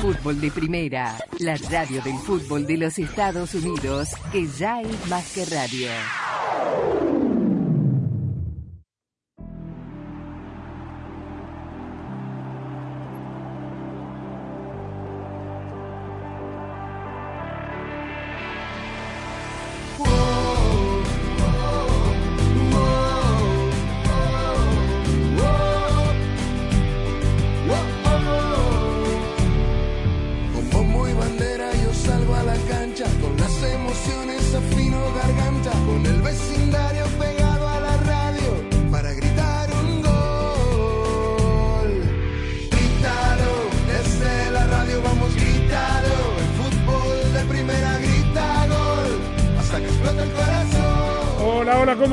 Fútbol de Primera, la radio del fútbol de los Estados Unidos, que ya es más que radio.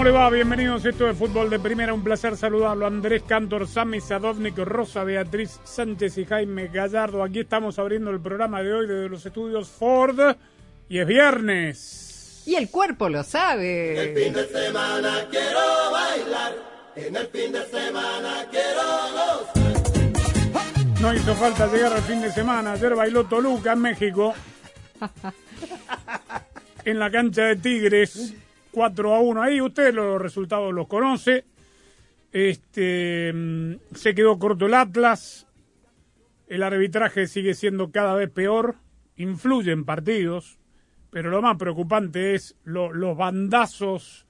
Le va? Bienvenidos. Esto es Fútbol de Primera. Un placer saludarlo. Andrés Cantor, Sami Sadovnik, Rosa Beatriz Sánchez y Jaime Gallardo. Aquí estamos abriendo el programa de hoy desde los estudios Ford. Y es viernes. Y el cuerpo lo sabe. No hizo falta llegar al fin de semana. Ayer bailó Toluca en México. En la cancha de Tigres. 4 a 1 ahí. Usted los resultados los conoce. Este mm, se quedó corto el Atlas. El arbitraje sigue siendo cada vez peor. Influye en partidos. Pero lo más preocupante es lo- los bandazos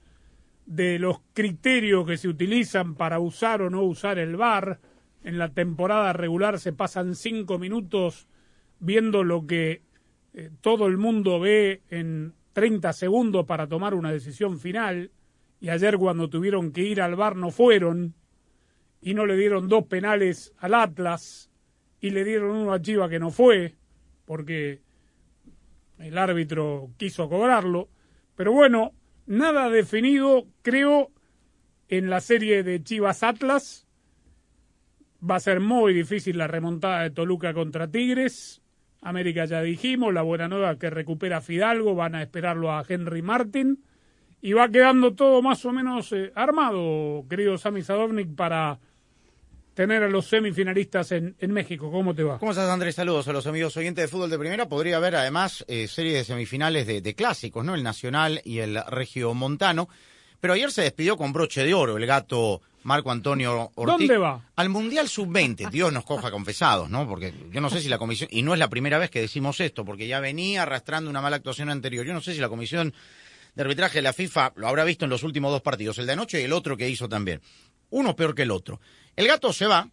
de los criterios que se utilizan para usar o no usar el VAR. En la temporada regular se pasan cinco minutos viendo lo que eh, todo el mundo ve en 30 segundos para tomar una decisión final. Y ayer cuando tuvieron que ir al VAR no fueron y no le dieron dos penales al Atlas y le dieron uno a Chiva que no fue porque el árbitro quiso cobrarlo. Pero bueno, nada definido, creo, en la serie de Chivas Atlas. Va a ser muy difícil la remontada de Toluca contra Tigres. América ya dijimos, la buena nueva que recupera Fidalgo, van a esperarlo a Henry Martin. Y va quedando todo más o menos eh, armado, querido Sami Sadovnik, para tener a los semifinalistas en, en México. ¿Cómo te va? ¿Cómo estás, Andrés? Saludos a los amigos oyentes de fútbol de primera. Podría haber además eh, serie de semifinales de, de clásicos, ¿no? El Nacional y el Regio Montano. Pero ayer se despidió con broche de oro el gato Marco Antonio Ortiz. ¿Dónde va? Al Mundial Sub-20. Dios nos coja confesados, ¿no? Porque yo no sé si la comisión, y no es la primera vez que decimos esto, porque ya venía arrastrando una mala actuación anterior. Yo no sé si la comisión de arbitraje de la FIFA lo habrá visto en los últimos dos partidos, el de anoche y el otro que hizo también. Uno peor que el otro. El gato se va,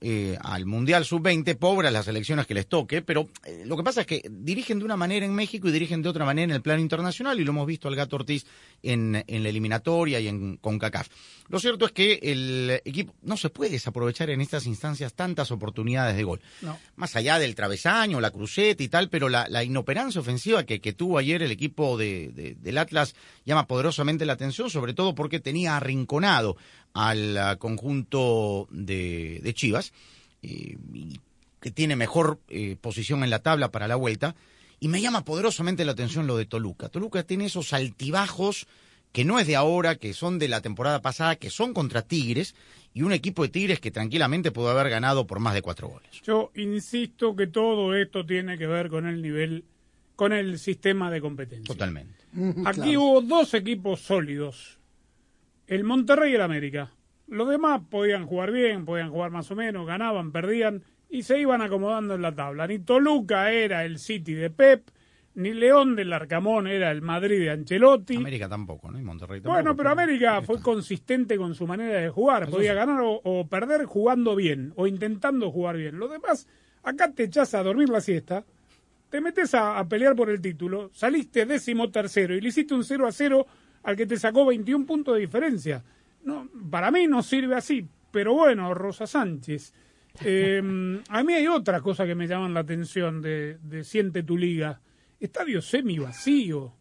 eh, al Mundial Sub-20, pobres las elecciones que les toque, pero eh, lo que pasa es que dirigen de una manera en México y dirigen de otra manera en el plano internacional y lo hemos visto al Gato Ortiz en, en la eliminatoria y en CONCACAF. Lo cierto es que el equipo no se puede desaprovechar en estas instancias tantas oportunidades de gol. No. Más allá del travesaño, la cruceta y tal, pero la, la inoperancia ofensiva que, que tuvo ayer el equipo de, de- del Atlas llama poderosamente la atención, sobre todo porque tenía arrinconado al ah, conjunto de, de Chivas, eh, y que tiene mejor eh, posición en la tabla para la vuelta. Y me llama poderosamente la atención lo de Toluca. Toluca tiene esos altibajos que no es de ahora, que son de la temporada pasada, que son contra Tigres, y un equipo de Tigres que tranquilamente pudo haber ganado por más de cuatro goles. Yo insisto que todo esto tiene que ver con el nivel, con el sistema de competencia. Totalmente. Aquí hubo dos equipos sólidos, el Monterrey y el América. Los demás podían jugar bien, podían jugar más o menos, ganaban, perdían y se iban acomodando en la tabla. Ni Toluca era el City de Pep, ni León del Arcamón era el Madrid de Ancelotti. América tampoco, ¿no? Y Monterrey tampoco. Bueno, pero América fue consistente con su manera de jugar. Eso Podía sí. ganar o, o perder jugando bien o intentando jugar bien. Lo demás, acá te echas a dormir la siesta, te metes a, a pelear por el título, saliste décimo tercero y le hiciste un 0 a 0 al que te sacó 21 puntos de diferencia. No, para mí no sirve así, pero bueno, Rosa Sánchez. eh, a mí hay otra cosa que me llaman la atención de, de Siente tu Liga. Estadio semi vacío.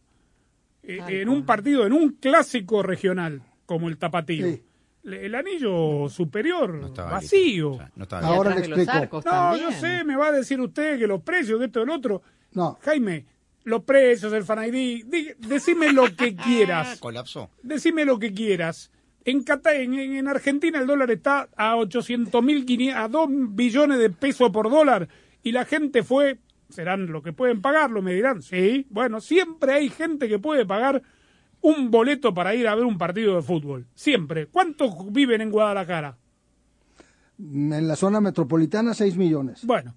Eh, en un partido, en un clásico regional como el Tapatío. Sí. Le- El anillo superior No vacío. listo. O sea, no Ahora le explico. No, también. yo sé, me va a decir usted que los precios, que esto y el otro. No, Jaime, los precios, el Fan ID, decime lo que quieras. Colapsó. Decime lo que quieras. En, Cata- en, en- en Argentina el dólar está a 800 mil, a 2 billones de pesos por dólar y la gente fue, serán lo que pueden pagarlo, me dirán, sí, bueno, siempre hay gente que puede pagar un boleto para ir a ver un partido de fútbol, siempre. ¿Cuántos viven en Guadalajara? En la zona metropolitana, 6 millones. Bueno,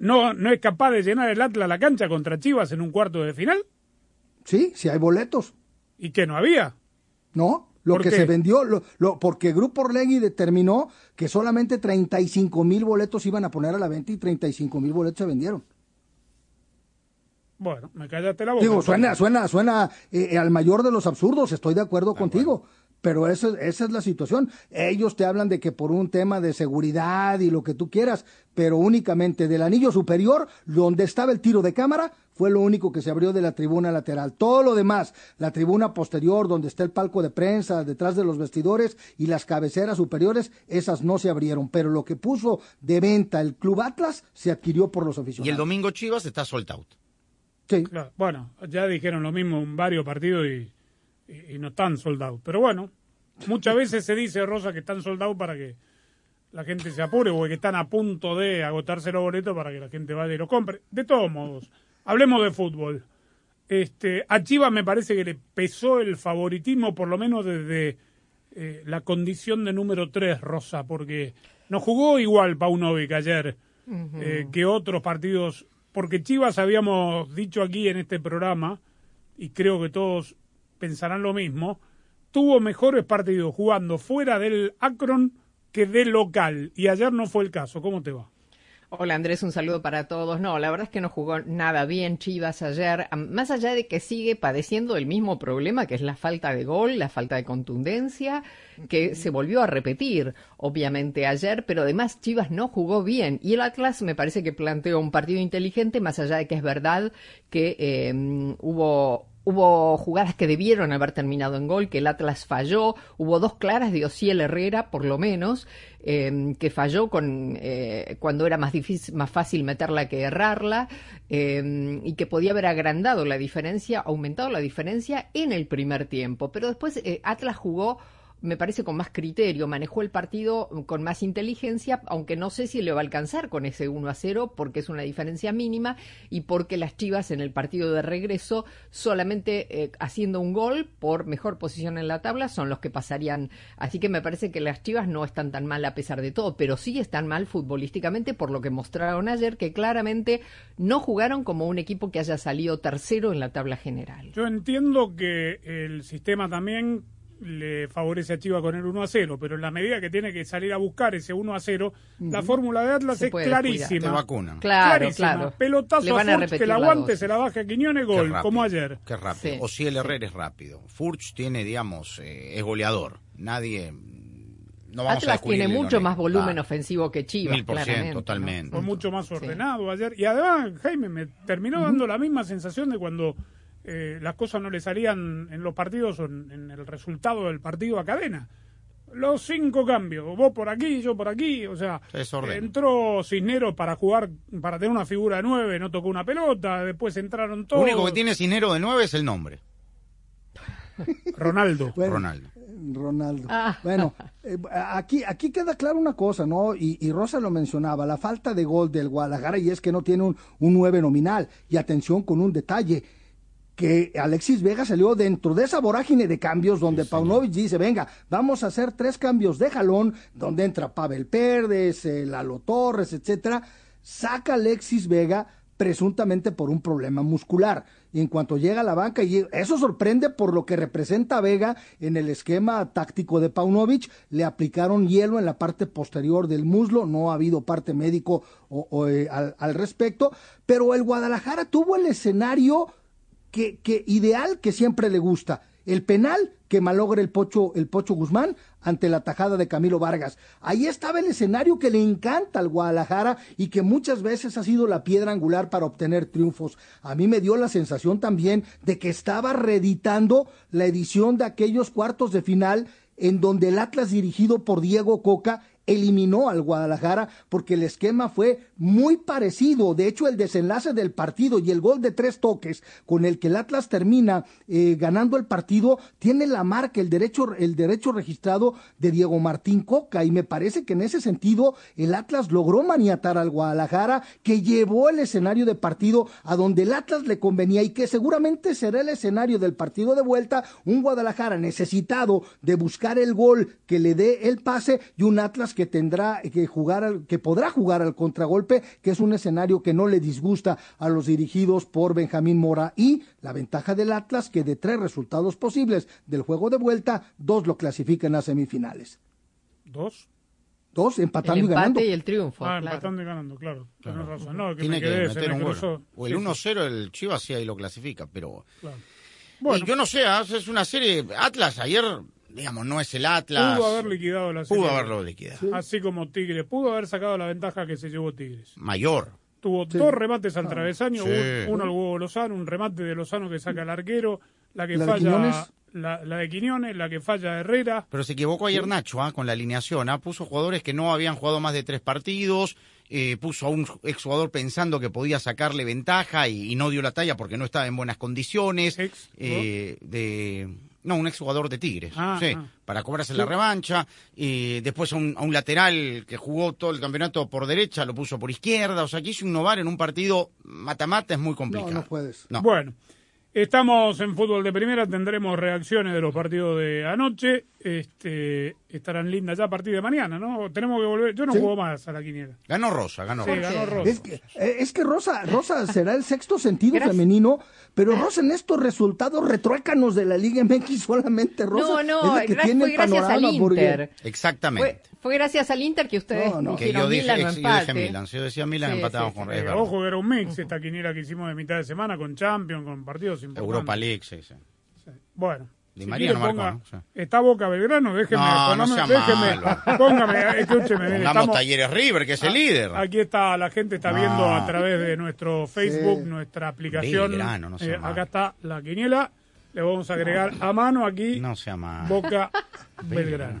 ¿no, ¿no es capaz de llenar el Atlas la cancha contra Chivas en un cuarto de final? Sí, si hay boletos. ¿Y que no había? No, lo ¿Por que qué? se vendió, lo, lo- porque Grupo Orlegui determinó que solamente 35 mil boletos iban a poner a la venta y 35 mil boletos se vendieron. Bueno, me callaste la boca. Digo, suena, suena, suena eh, al mayor de los absurdos, estoy de acuerdo contigo. Pero esa, esa es la situación. Ellos te hablan de que por un tema de seguridad y lo que tú quieras, pero únicamente del anillo superior, donde estaba el tiro de cámara, fue lo único que se abrió de la tribuna lateral. Todo lo demás, la tribuna posterior, donde está el palco de prensa, detrás de los vestidores y las cabeceras superiores, esas no se abrieron. Pero lo que puso de venta el Club Atlas se adquirió por los Y aficionados. el domingo Chivas está sold out. Sí. Claro, bueno, ya dijeron lo mismo en varios partidos y, y- y no están soldados. Pero bueno, muchas veces se dice, Rosa, que están soldados para que la gente se apure o que están a punto de agotarse los boletos para que la gente vaya y lo compre. De todos modos, hablemos de fútbol. Este, a Chivas me parece que le pesó el favoritismo, por lo menos desde eh, la condición de número 3, Rosa, porque no jugó igual Paunovic ayer eh, que otros partidos, porque Chivas habíamos dicho aquí en este programa, y creo que todos pensarán lo mismo, tuvo mejores partidos jugando fuera del Akron que del local, y ayer no fue el caso. ¿Cómo te va? Hola Andrés, un saludo para todos. No, la verdad es que no jugó nada bien Chivas ayer, Am- más allá de que sigue padeciendo el mismo problema que es la falta de gol, la falta de contundencia, que se volvió a repetir obviamente ayer, pero además Chivas no jugó bien y el Atlas me parece que planteó un partido inteligente, más allá de que es verdad que eh, hubo Hubo jugadas que debieron haber terminado en gol, que el Atlas falló. Hubo dos claras de Ociel Herrera, por lo menos, eh, que falló con, eh, cuando era más, difícil, más fácil meterla que errarla, eh, y que podía haber agrandado la diferencia, aumentado la diferencia en el primer tiempo. Pero después eh, Atlas jugó me parece con más criterio, manejó el partido con más inteligencia, aunque no sé si le va a alcanzar con ese 1 a 0 porque es una diferencia mínima y porque las Chivas en el partido de regreso solamente eh, haciendo un gol por mejor posición en la tabla son los que pasarían. Así que me parece que las Chivas no están tan mal a pesar de todo, pero sí están mal futbolísticamente por lo que mostraron ayer que claramente no jugaron como un equipo que haya salido tercero en la tabla general. Yo entiendo que el sistema también le favorece a Chivas con el 1 a 0, pero en la medida que tiene que salir a buscar ese 1 a 0, la fórmula de Atlas Se es clarísima. Te vacunan. Claro, Clarísima. claro. Pelotazo Le van a a Furch, que la aguante, se la baja a Quiñones, gol, rápido, como ayer. Qué rápido. Sí. O si el Herrera es rápido. Furch tiene, digamos, eh, es goleador. Nadie. No vamos a Atlas tiene mucho más volumen Ah, ofensivo que Chivas. Mil por ciento, totalmente. Fue mucho más Sí. ordenado ayer. Y además, Jaime, me terminó dando la misma sensación de cuando eh, las cosas no le salían en los partidos o en, en el resultado del partido a cadena. Los cinco cambios, vos por aquí, yo por aquí, o sea, entró Cisneros para jugar, para tener una figura de nueve, no tocó una pelota, después entraron Lo todos. único que tiene Cinero de nueve es el nombre. Ronaldo. Bueno, Ronaldo. Ronaldo. Ah. Bueno, eh, aquí, aquí queda claro una cosa, ¿no? Y, y Rosa lo mencionaba, la falta de gol del Guadalajara y es que no tiene un, un 9 nominal. Y atención con un detalle, que Alexis Vega salió dentro de esa vorágine de cambios donde Paunovic dice, venga, vamos a hacer tres cambios de jalón, donde entra Pavel Pérez, eh, Lalo Torres, etcétera, saca Alexis Vega presuntamente por un problema muscular. Y en cuanto llega a la banca, y eso sorprende por lo que representa Vega en el esquema táctico de Paunovic, le aplicaron hielo en la parte posterior del muslo, no ha habido parte médico o, o, eh, al, al respecto, pero el Guadalajara tuvo el escenario que, ideal que siempre le gusta. El penal que malogra el Pocho, el Pocho Guzmán ante la tajada de Camilo Vargas. Ahí estaba el escenario que le encanta al Guadalajara y que muchas veces ha sido la piedra angular para obtener triunfos. A mí me dio la sensación también de que estaba reeditando la edición de aquellos cuartos de final en donde el Atlas dirigido por Diego Coca eliminó al Guadalajara porque el esquema fue muy parecido. De hecho, el desenlace del partido y el gol de tres toques con el que el Atlas termina eh, ganando el partido tiene la marca, el derecho, el derecho registrado de Diego Martín Coca. Y me parece que en ese sentido el Atlas logró maniatar al Guadalajara, que llevó el escenario de partido a donde el Atlas le convenía y que seguramente será el escenario del partido de vuelta. Un Guadalajara necesitado de buscar el gol que le dé el pase y un Atlas que tendrá que jugar, que podrá jugar al contragolpe, que es un escenario que no le disgusta a los dirigidos por Benjamín Mora. Y la ventaja del Atlas, que de tres resultados posibles del juego de vuelta, dos lo clasifican a semifinales. ¿Dos? Dos, empatando el y ganando. y el triunfo. Ah, claro. empatando y ganando, claro. Tenés razón. No, que Tiene me que quedé, meter un gol. O el Sí, sí, 1-0 el Chivas sí ahí lo clasifica, pero... claro. Y Bueno, yo no sé, ¿ah? es una serie... Atlas ayer, digamos, no es el Atlas. pudo haber liquidado la serie. Pudo haberlo liquidado. Así como Tigres. Pudo haber sacado la ventaja que se llevó Tigres. Mayor. Tuvo dos remates al travesaño, Sí. un- uno al huevo Lozano, un remate de Lozano que saca el arquero, la que ¿La falla la, la de Quiñones, la que falla Herrera. Pero se equivocó ayer Nacho ¿ah? con la alineación. ¿ah? Puso jugadores que no habían jugado más de tres partidos. eh, puso a un exjugador pensando que podía sacarle ventaja y, y no dio la talla porque no estaba en buenas condiciones. Ex- eh, de No, un exjugador de Tigres. Ah, sí, ah. para cobrarse la revancha. Y después a un, a un lateral que jugó todo el campeonato por derecha, lo puso por izquierda. O sea, quiso innovar en un partido mata-mata, es muy No, complicado. no puedes. No. Bueno, estamos en fútbol de primera, tendremos reacciones de los partidos de anoche. Este, estarán lindas ya a partir de mañana, ¿no? Tenemos que volver. Yo no Sí. juego más a la quiniela. Ganó Rosa, ganó Sí, Rosa. ganó Rosa. Es que, eh, es que Rosa, Rosa será el sexto sentido Gracias. femenino, pero Rosa en estos resultados retruécanos de la Liga MX solamente Rosa No, no, es la que gra- tiene el gracias al panorama. Exactamente. Fue, fue gracias al Inter que ustedes No, no. que yo dije, Milan o ex- yo dije Milan. Si yo decía Milan, Sí, empatamos sí, con sí. ojo que era un mix esta quiniela que hicimos de mitad de semana con Champions, con partidos importantes. Europa League, sí, sí. Bueno. Di si María no marcó, ponga- ¿no? Sí. Está Boca Belgrano, déjeme, No, no sea déjeme, malo. póngame, escúcheme, mire, Pongamos estamos- Talleres River, que es el líder. Aquí está, la gente está viendo No. a través de nuestro Facebook, Sí. nuestra aplicación. Belgrano, no sea Eh, malo. acá está la quiniela. Le vamos a agregar a mano aquí No sea mal. Boca Belgrano.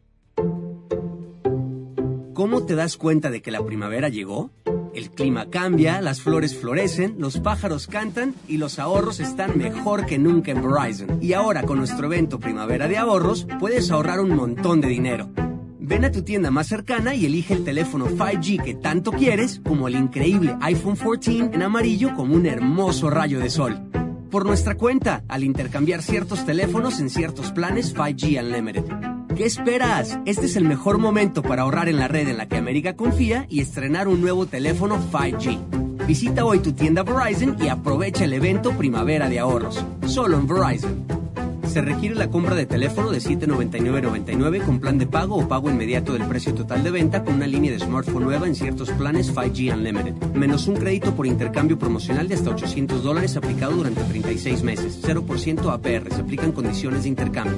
¿Cómo te das cuenta de que la primavera llegó? El clima cambia, las flores florecen, los pájaros cantan y los ahorros están mejor que nunca en Verizon. Y ahora con nuestro evento Primavera de Ahorros puedes ahorrar un montón de dinero. Ven a tu tienda más cercana y elige el teléfono 5G que tanto quieres, como el increíble iPhone 14 en amarillo como un hermoso rayo de sol. Por nuestra cuenta, al intercambiar ciertos teléfonos en ciertos planes 5G Unlimited. ¿Qué esperas? Este es el mejor momento para ahorrar en la red en la que América confía y estrenar un nuevo teléfono 5G. Visita hoy tu tienda Verizon y aprovecha el evento Primavera de Ahorros. Solo en Verizon. Se requiere la compra de teléfono de 799.99 con plan de pago o pago inmediato del precio total de venta con una línea de smartphone nueva en ciertos planes 5G Unlimited. Menos un crédito por intercambio promocional de hasta 800 dólares aplicado durante 36 meses. 0% APR. Se aplican condiciones de intercambio.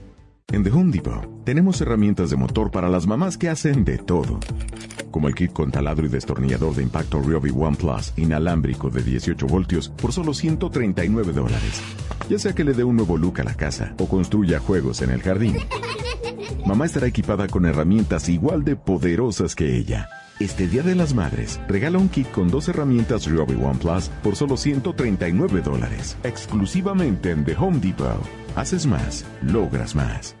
En The Home Depot tenemos herramientas de motor para las mamás que hacen de todo. Como el kit con taladro y destornillador de impacto Ryobi One Plus inalámbrico de 18 voltios por solo 139 dólares. Ya sea que le dé un nuevo look a la casa o construya juegos en el jardín. Mamá estará equipada con herramientas igual de poderosas que ella. Este Día de las Madres, regala un kit con dos herramientas Ryobi One Plus por solo 139 dólares. Exclusivamente en The Home Depot. Haces más, logras más.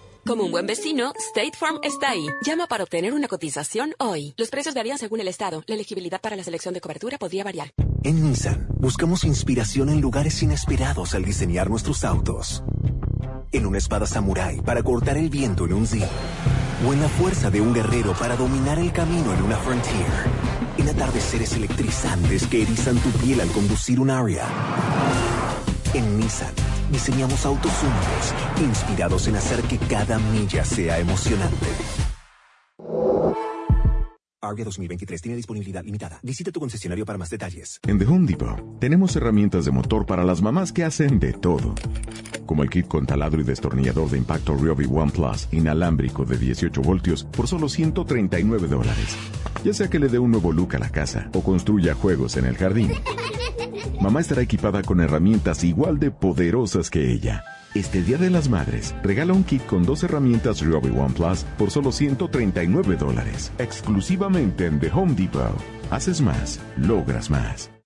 Como un buen vecino, State Farm está ahí. Llama para obtener una cotización hoy. Los precios varían según el estado. La elegibilidad para la selección de cobertura podría variar. En Nissan, buscamos inspiración en lugares inesperados al diseñar nuestros autos. En una espada samurái para cortar el viento en un Z. O en la fuerza de un guerrero para dominar el camino en una Frontier. En atardeceres electrizantes que erizan tu piel al conducir un Aria. En Nissan, diseñamos autos únicos, inspirados en hacer que cada milla sea emocionante. Aria 2023 tiene disponibilidad limitada. Visita tu concesionario para más detalles. En The Home Depot tenemos herramientas de motor para las mamás que hacen de todo. Como el kit con taladro y destornillador de impacto Ryobi One Plus inalámbrico de 18 voltios por solo 139 dólares. Ya sea que le dé un nuevo look a la casa o construya juegos en el jardín. Mamá estará equipada con herramientas igual de poderosas que ella. Este Día de las Madres, regala un kit con dos herramientas Ryobi One Plus por solo 139 dólares, exclusivamente en The Home Depot. Haces más, logras más.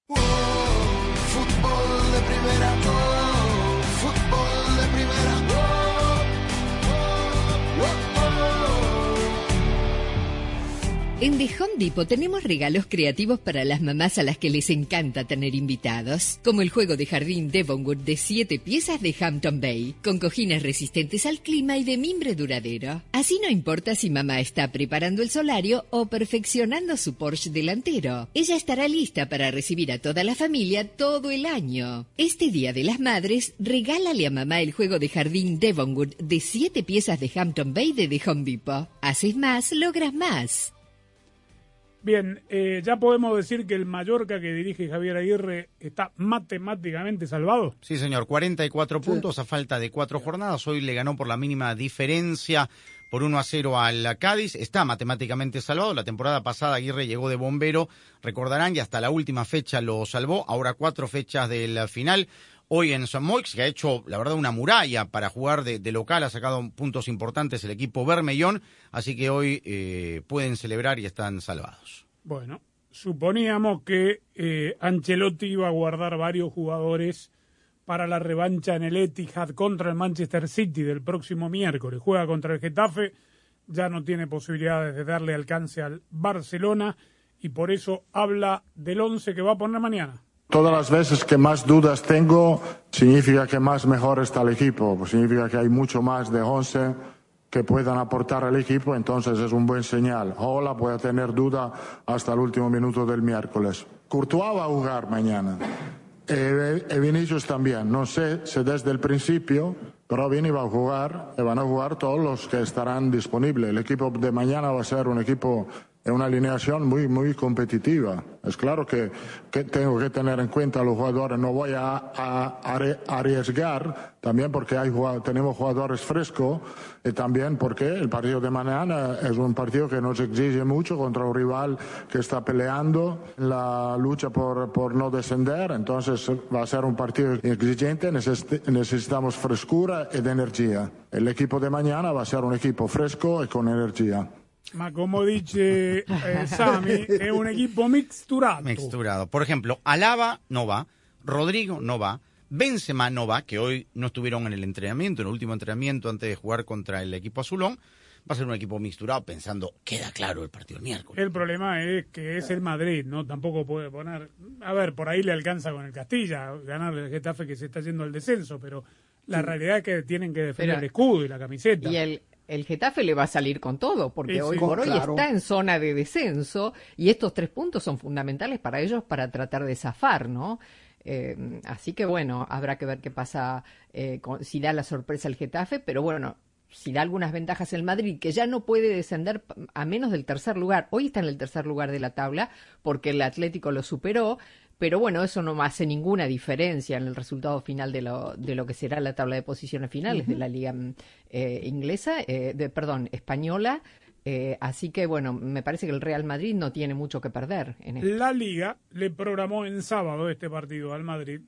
En The Home Depot tenemos regalos creativos para las mamás a las que les encanta tener invitados, como el juego de jardín Devonwood de 7 piezas de Hampton Bay, con cojines resistentes al clima y de mimbre duradero. Así no importa si mamá está preparando el solario o perfeccionando su Porsche delantero, ella estará lista para recibir a toda la familia todo el año. Este Día de las Madres, regálale a mamá el juego de jardín Devonwood de 7 piezas de Hampton Bay de The Home Depot. Haces más, logras más. Bien, eh, ya podemos decir que el Mallorca que dirige Javier Aguirre está matemáticamente salvado. Sí, señor, 44 puntos a falta de cuatro jornadas. Hoy le ganó por la mínima diferencia por 1 a 0 al Cádiz. Está matemáticamente salvado. La temporada pasada Aguirre llegó de bombero, recordarán, y hasta la última fecha lo salvó. Ahora cuatro fechas del final. Hoy en San Moix, que ha hecho, la verdad, una muralla para jugar de, local, ha sacado puntos importantes el equipo Bermellón, así que hoy eh, pueden celebrar y están salvados. Bueno, suponíamos que eh, Ancelotti iba a guardar varios jugadores para la revancha en el Etihad contra el Manchester City del próximo miércoles. Juega contra el Getafe, ya no tiene posibilidades de darle alcance al Barcelona y por eso habla del once que va a poner mañana. Todas las veces que más dudas tengo, significa que más mejor está el equipo, pues significa que hay mucho más de 11 que puedan aportar al equipo, entonces es un buen señal. Ola puede tener duda hasta el último minuto del miércoles. Courtois va a jugar mañana. E, e Vinicius también. No sé si desde el principio, pero Vini va a jugar y van a jugar todos los que estarán disponibles. El equipo de mañana va a ser un equipo es una alineación muy, muy competitiva. Es claro que, que, tengo que tener en cuenta a los jugadores, no voy a, a, a arriesgar, también porque hay, tenemos jugadores frescos y también porque el partido de mañana es un partido que nos exige mucho contra un rival que está peleando la lucha por, por no descender, entonces va a ser un partido exigente, necesitamos frescura y de energía. El equipo de mañana va a ser un equipo fresco y con energía. Ma como dice eh, Sami, es un equipo mixturado. Mixturado. Por ejemplo, Alaba no va, Rodrigo no va, Benzema no va, que hoy no estuvieron en el entrenamiento, en el último entrenamiento antes de jugar contra el equipo azulón. Va a ser un equipo mixturado pensando, queda claro el partido el miércoles. El problema es que es el Madrid, ¿no? Tampoco puede poner... A ver, por ahí le alcanza con el Castilla, ganar el Getafe que se está yendo al descenso, pero la sí. realidad es que tienen que defender pero, el escudo y la camiseta. Y el, el Getafe le va a salir con todo, porque Sí, hoy por hoy claro. está en zona de descenso y estos tres puntos son fundamentales para ellos para tratar de zafar, ¿no? Eh, así que bueno, habrá que ver qué pasa, eh, con- si da la sorpresa el Getafe, pero bueno, si da algunas ventajas el Madrid, que ya no puede descender a menos del tercer lugar. Hoy está en el tercer lugar de la tabla porque el Atlético lo superó, pero bueno, eso no hace ninguna diferencia en el resultado final de lo, de lo que será la tabla de posiciones finales de la liga eh, inglesa, eh, de, perdón, española. Eh, así que bueno, me parece que el Real Madrid no tiene mucho que perder en esto. La Liga le programó en sábado este partido al Madrid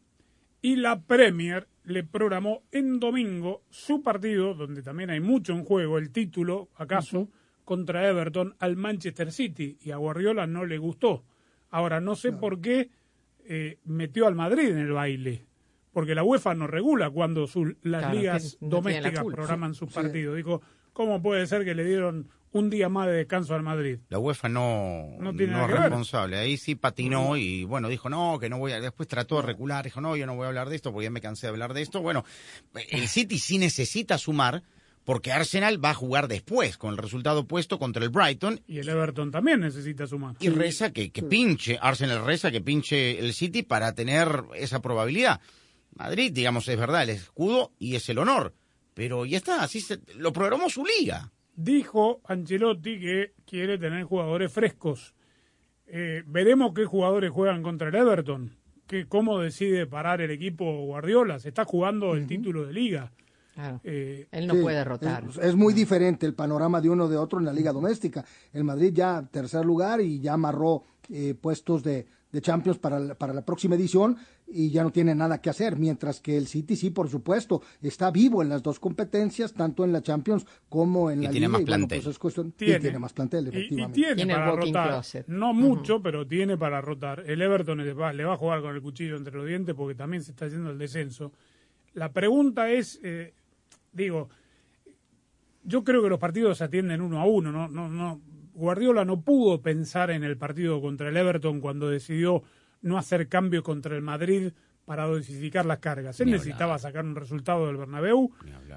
y la Premier le programó en domingo su partido, donde también hay mucho en juego, el título, acaso, contra Everton al Manchester City y a Guardiola no le gustó. Ahora, no sé por qué eh, metió al Madrid en el baile, porque la UEFA no regula cuando sus- las Claro, ligas no la domésticas programan sus Sí. partidos. Digo, ¿cómo puede ser que le dieron un día más de descanso al Madrid? La UEFA no, No tiene no es ver. responsable. Ahí sí patinó y bueno, dijo no, que no voy a. Después trató de recular, dijo no, yo no voy a hablar de esto porque ya me cansé de hablar de esto. Bueno, el City sí necesita sumar porque Arsenal va a jugar después con el resultado opuesto contra el Brighton Y el Everton también necesita sumar. y reza que, que pinche, Arsenal reza que pinche el City para tener esa probabilidad. Madrid, digamos, es verdad, el escudo y es el honor. Pero ya está, así se, lo programó su liga. Dijo Ancelotti que quiere tener jugadores frescos. Eh, veremos qué jugadores juegan contra el Everton. Que, ¿Cómo decide parar el equipo Guardiola? Se está jugando el título de liga. Eh, Él no Sí, puede rotar. Es, es muy diferente el panorama de uno de otro en la liga doméstica. El Madrid ya tercer lugar y ya amarró eh, puestos de, de Champions para la, para la próxima edición y ya no tiene nada que hacer, mientras que el City sí, por supuesto, está vivo en las dos competencias, tanto en la Champions como en Y la tiene liga. más y bueno, plantel. pues es cuestión- y Tiene. tiene más plantel, Y- y, efectivamente. tiene, Tiene para rotar. closet. No mucho, pero tiene para rotar. El Everton le va, le va a jugar con el cuchillo entre los dientes porque también se está haciendo el descenso. La pregunta es, eh, digo, yo creo que los partidos se atienden uno a uno. No, no, no. Guardiola no pudo pensar en el partido contra el Everton cuando decidió no hacer cambios contra el Madrid para dosificar las cargas. Él necesitaba sacar un resultado del Bernabéu,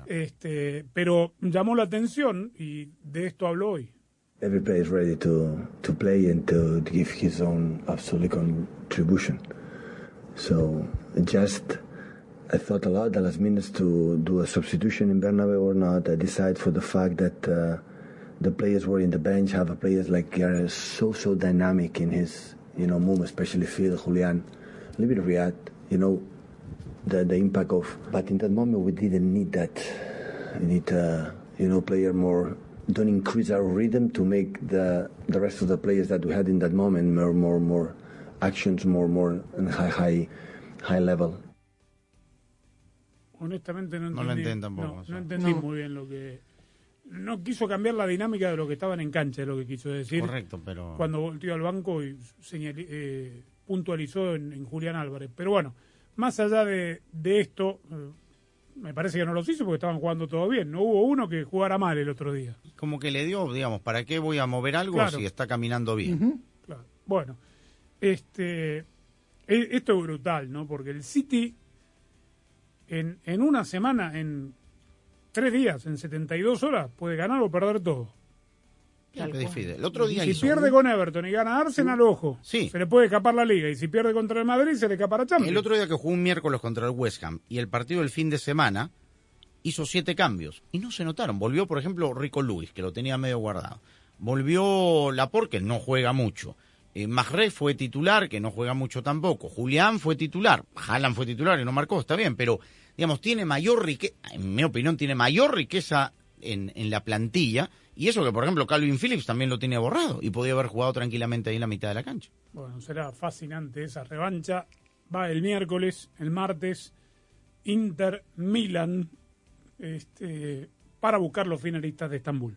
este, pero llamó la atención y de esto habló hoy. every player is ready to, to play and to, to give his own absolute contribution. So just I thought a lot the last minutes to do a substitution in Bernabeu or not. I decided for the fact that uh, the players were in the bench. Have a players like Guerrero so so dynamic in his you know move, especially Phil, Julian, a little bit Riyad. You know the the impact of. But in that moment we didn't need that. We need uh, you know player more. Don't increase our rhythm to make the the rest of the players that we had in that moment more more more actions more more and high high high level. Honestamente no No entendí. lo entiendo tampoco, No, o sea. no entendí No. muy bien lo que... No quiso cambiar la dinámica de lo que estaban en cancha, es lo que quiso decir. Correcto, pero Cuando volteó al banco y señali- eh, puntualizó en, en Julián Álvarez. Pero bueno, más allá de, de esto, eh, me parece que no los hizo porque estaban jugando todo bien. No hubo uno que jugara mal el otro día. como que le dio, digamos, ¿para qué voy a mover algo Claro. si está caminando bien? Claro. Bueno, este, e- esto es brutal, ¿no? Porque el City en, en una semana, en tres días, en 72 horas, puede ganar o perder todo. El otro día si hizo pierde con Everton y gana Arsenal, ojo, Sí. se le puede escapar la liga. Y si pierde contra el Madrid, se le escapa la Champions. El otro día que jugó un miércoles contra el West Ham y el partido del fin de semana hizo siete cambios y no se notaron. Volvió, por ejemplo, Rico Luis, que lo tenía medio guardado. Volvió Laporte, que no juega mucho. Eh, fue titular, que no juega mucho tampoco. Julián fue titular. Haaland fue titular y no marcó, está bien, pero digamos, tiene mayor riqueza, en mi opinión, tiene mayor riqueza en, en la plantilla. Y eso que, por ejemplo, Calvin Phillips también lo tenía borrado y podía haber jugado tranquilamente ahí en la mitad de la cancha. Bueno, será fascinante esa revancha. Va el miércoles, el martes, Inter Milan, este, para buscar los finalistas de Estambul.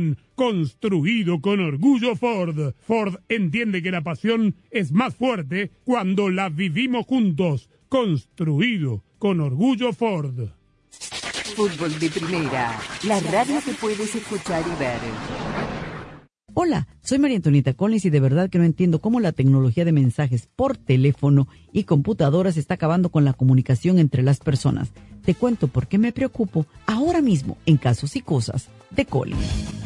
construido con orgullo Ford. Ford entiende que la pasión es más fuerte cuando la vivimos juntos. construido con orgullo Ford. Fútbol de primera, la radio que puedes escuchar y ver. Hola, soy María Antonieta Collins y de verdad que no entiendo cómo la tecnología de mensajes por teléfono y computadoras está acabando con la comunicación entre las personas. Te cuento por qué me preocupo ahora mismo en casos y cosas de Collins.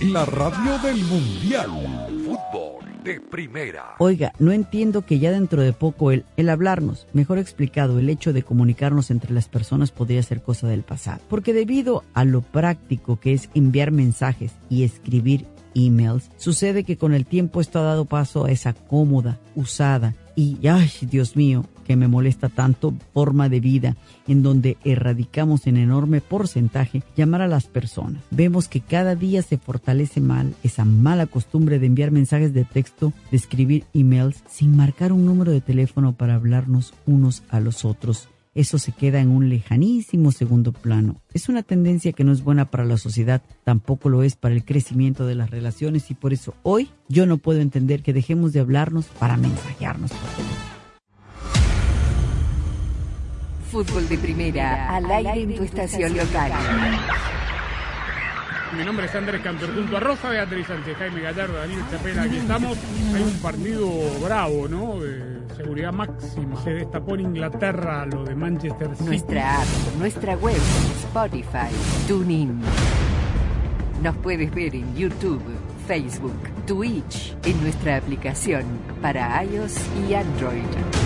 La radio del mundial. Fútbol de primera. Oiga, no entiendo que ya dentro de poco el, el hablarnos, mejor explicado, el hecho de comunicarnos entre las personas podría ser cosa del pasado. Porque debido a lo práctico que es enviar mensajes y escribir emails, sucede que con el tiempo esto ha dado paso a esa cómoda, usada y, ay, Dios mío, que me molesta tanto forma de vida en donde erradicamos en enorme porcentaje llamar a las personas. Vemos que cada día se fortalece mal esa mala costumbre de enviar mensajes de texto, de escribir emails sin marcar un número de teléfono para hablarnos unos a los otros. Eso se queda en un lejanísimo segundo plano. Es una tendencia que no es buena para la sociedad, tampoco lo es para el crecimiento de las relaciones y por eso hoy yo no puedo entender que dejemos de hablarnos para mensajearnos. Fútbol de primera, al aire en tu estación local. Mi nombre es Andrés Cantor, junto a Rosa Beatriz Sánchez, Jaime Gallardo, Daniel Chapela, aquí estamos. Hay un partido bravo, ¿no? De seguridad máxima. Se destapó en Inglaterra lo de Manchester City. Nuestra app, nuestra web, Spotify, TuneIn. Nos puedes ver en YouTube, Facebook, Twitch, en nuestra aplicación para iOS y Android.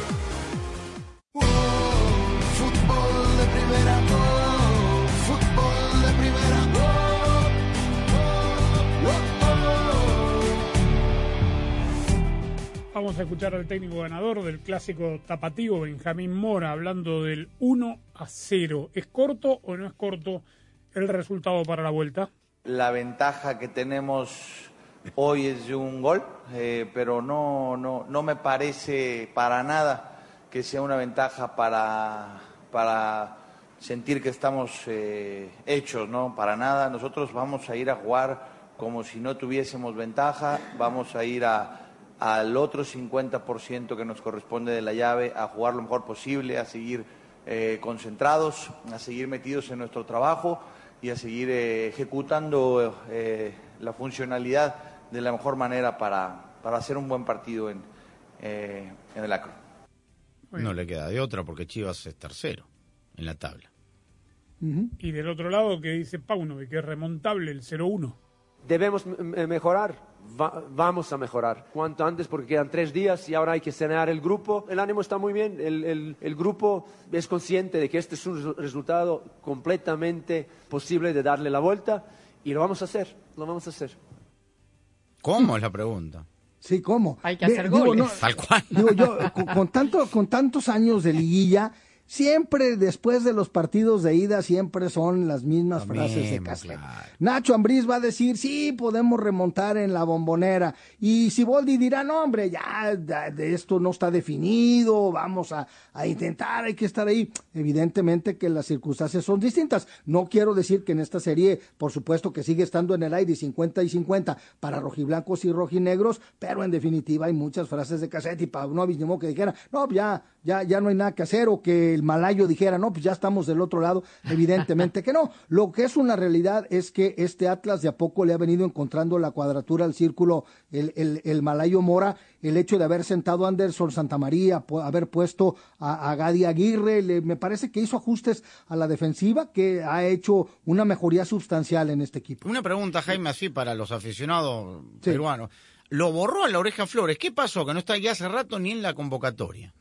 Vamos a escuchar al técnico ganador del clásico tapatío, Benjamín Mora, hablando del 1 a 0. ¿Es corto o no es corto el resultado para la vuelta? La ventaja que tenemos hoy es de un gol, eh, pero no, no, no me parece para nada que sea una ventaja para, para sentir que estamos eh, hechos, ¿no? Para nada. Nosotros vamos a ir a jugar como si no tuviésemos ventaja, vamos a ir a, al otro 50% que nos corresponde de la llave, a jugar lo mejor posible, a seguir eh, concentrados, a seguir metidos en nuestro trabajo y a seguir eh, ejecutando eh, la funcionalidad de la mejor manera para, para hacer un buen partido en, eh, en el Acro. No le queda de otra porque Chivas es tercero en la tabla. Y del otro lado que dice Pauno, que es remontable el 0-1. Debemos m- mejorar, Va- vamos a mejorar. Cuanto antes, porque quedan tres días y ahora hay que cenar el grupo. El ánimo está muy bien, el, el- el grupo es consciente de que este es un resu- resultado completamente posible de darle la vuelta y lo vamos a hacer, lo vamos a hacer. ¿Cómo es la pregunta? Sí, ¿cómo? Hay que hacer digo, goles. no, Tal cual. Digo yo, con, con tanto, con tantos años de liguilla, siempre después de los partidos de ida, siempre son las mismas frases de mismo, Castel. claro. Nacho Ambriz va a decir, sí, podemos remontar en la bombonera. Y Siboldi dirá, no, hombre, ya de esto no está definido, vamos a, a intentar, hay que estar ahí. Evidentemente que las circunstancias son distintas. No quiero decir que en esta serie, por supuesto que sigue estando en el aire 50 y 50 para rojiblancos y rojinegros, pero en definitiva hay muchas frases de cassette y Pavlovich ni modo que dijera, no, ya, ya, ya no hay nada que hacer, o que el malayo dijera, no, pues ya estamos del otro lado. Evidentemente que no. Lo que es una realidad es que este Atlas de a poco le ha venido encontrando la cuadratura al círculo, el, el, el malayo Mora, el hecho de haber sentado a Anderson Santamaría, haber puesto a, a Gadi Aguirre, le- me parece que hizo ajustes a la defensiva, que ha hecho una mejoría sustancial en este equipo. Una pregunta, Jaime, así para los aficionados peruanos. Lo borró a la oreja Flores. ¿Qué pasó? Que no está ya hace rato ni en la convocatoria.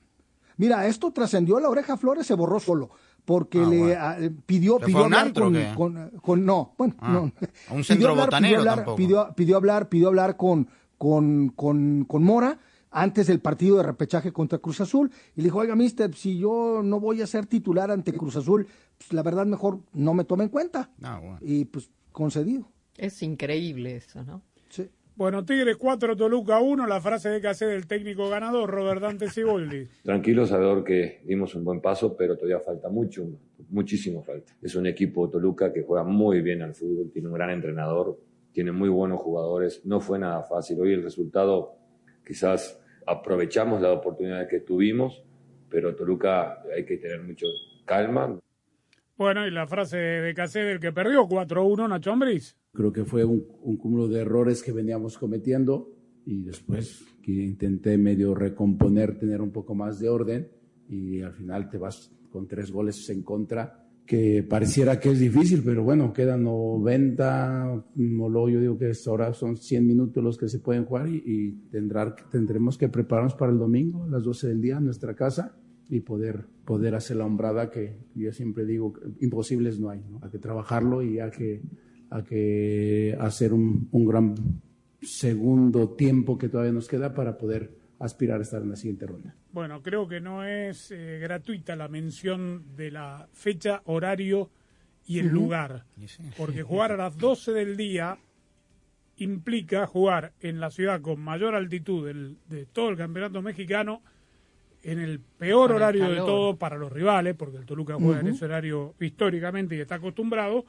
Mira, esto trascendió la oreja Flores, se borró solo, porque Ah, le bueno. ah, eh, pidió, ¿Se pidió hablar antro con, con- con- no, bueno, Ah, no. a un Pidió centro hablar, botanero pidió hablar, tampoco. Pidió, pidió hablar, pidió hablar con, con, con, con Mora antes del partido de repechaje contra Cruz Azul y le dijo, oiga, mister, si yo no voy a ser titular ante Cruz Azul, pues la verdad mejor no me tome en cuenta. Ah, bueno. Y pues concedido. Es increíble eso, ¿no? Bueno, Tigres 4, Toluca 1, la frase de Casé del técnico ganador, Robert Dante Siboldi. Tranquilo, sabedor que dimos un buen paso, pero todavía falta mucho, muchísimo falta. Es un equipo Toluca que juega muy bien al fútbol, tiene un gran entrenador, tiene muy buenos jugadores. No fue nada fácil. Hoy el resultado, quizás aprovechamos la oportunidad que tuvimos, pero Toluca hay que tener mucho calma. Bueno, y la frase de Casé del que perdió 4-1, Nacho Ambriz. Creo que fue un, cúmulo de errores que veníamos cometiendo y después que intenté medio recomponer, tener un poco más de orden y al final te vas con tres goles en contra que pareciera que es difícil, pero bueno, quedan 90, no, yo digo que es ahora son 100 minutos los que se pueden jugar y, y tendrá, tendremos que prepararnos para el domingo a las 12 del día en nuestra casa y poder, poder hacer la hombrada que yo siempre digo, imposibles no hay, ¿no? hay que trabajarlo y hay que, hay que hacer un, un gran segundo tiempo que todavía nos queda para poder aspirar a estar en la siguiente ronda. Bueno, creo que no es eh, gratuita la mención de la fecha, horario y el lugar. Porque jugar a las 12 del día implica jugar en la ciudad con mayor altitud del- de todo el campeonato mexicano en el peor Con el horario de todo para los rivales, porque el Toluca juega en ese horario históricamente y está acostumbrado,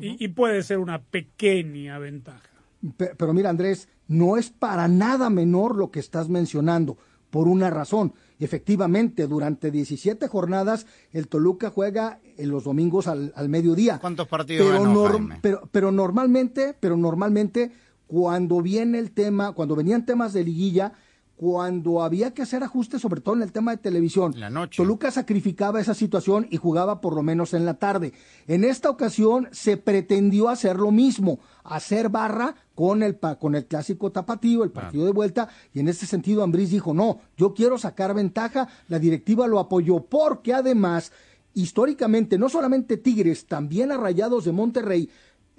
y, y puede ser una pequeña ventaja. Pe- Pero mira, Andrés, no es para nada menor lo que estás mencionando, por una razón. Efectivamente, durante 17 jornadas, el Toluca juega en los domingos al, al mediodía. ¿Cuántos partidos Pero, ganó, Jaime? pero, pero normalmente, pero normalmente, cuando viene el tema, cuando venían temas de liguilla, cuando había que hacer ajustes, sobre todo en el tema de televisión, Toluca sacrificaba esa situación y jugaba por lo menos en la tarde. En esta ocasión se pretendió hacer lo mismo, hacer barra con el, con el clásico tapatío, el partido de vuelta, y en ese sentido Ambriz dijo, no, yo quiero sacar ventaja, la directiva lo apoyó, porque además, históricamente, no solamente Tigres, también a Rayados de Monterrey,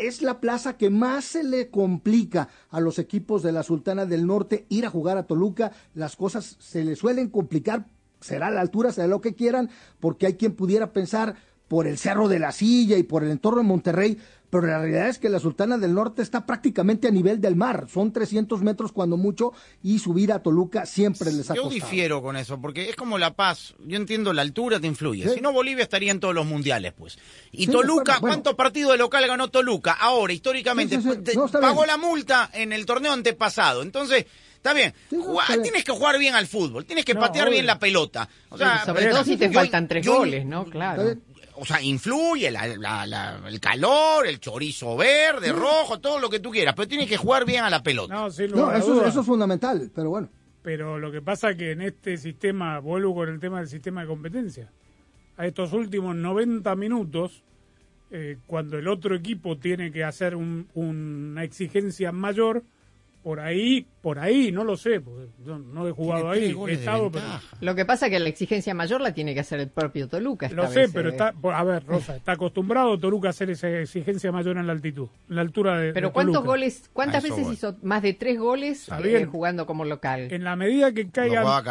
es la plaza que más se le complica a los equipos de la Sultana del Norte ir a jugar a Toluca. Las cosas se le suelen complicar, será la altura, será lo que quieran, porque hay quien pudiera pensar por el Cerro de la Silla y por el entorno de Monterrey, pero la realidad es que la Sultana del Norte está prácticamente a nivel del mar, son 300 metros cuando mucho y subir a Toluca siempre les ha Yo costado. difiero con eso, porque es como La Paz. Yo entiendo, la altura te influye. Sí. Si no, Bolivia estaría en todos los mundiales, pues. Y Sí, Toluca, bueno, bueno. ¿cuántos partidos de local ganó Toluca? Ahora, históricamente, Sí, sí, sí. te- No, está pagó bien. la multa en el torneo antepasado. Entonces, Está bien. Jugá-. Tienes que jugar bien al fútbol, tienes que No, patear obvio. bien la pelota. O sea, Sobre todo si te yo- faltan tres yo- goles, ¿no? Claro. O sea, influye la- la- la- el calor, el chorizo verde, rojo, todo lo que tú quieras, pero tienes que jugar bien a la pelota. No, sin No, eso, eso es fundamental, pero bueno. Pero lo que pasa que en este sistema, vuelvo con el tema del sistema de competencia, a estos últimos 90 minutos, eh, cuando el otro equipo tiene que hacer un- una exigencia mayor, por ahí, por ahí, no lo sé, porque yo no he jugado ahí, he estado, pero. Lo que pasa es que la exigencia mayor la tiene que hacer el propio Toluca. esta lo sé, vez, pero eh. está, a ver, Rosa, está acostumbrado Toruca a hacer esa exigencia mayor en la altitud, en la altura de Pero de ¿cuántos Toluca. goles, cuántas veces voy. hizo más de tres goles eh, jugando como local? En la medida que caiga,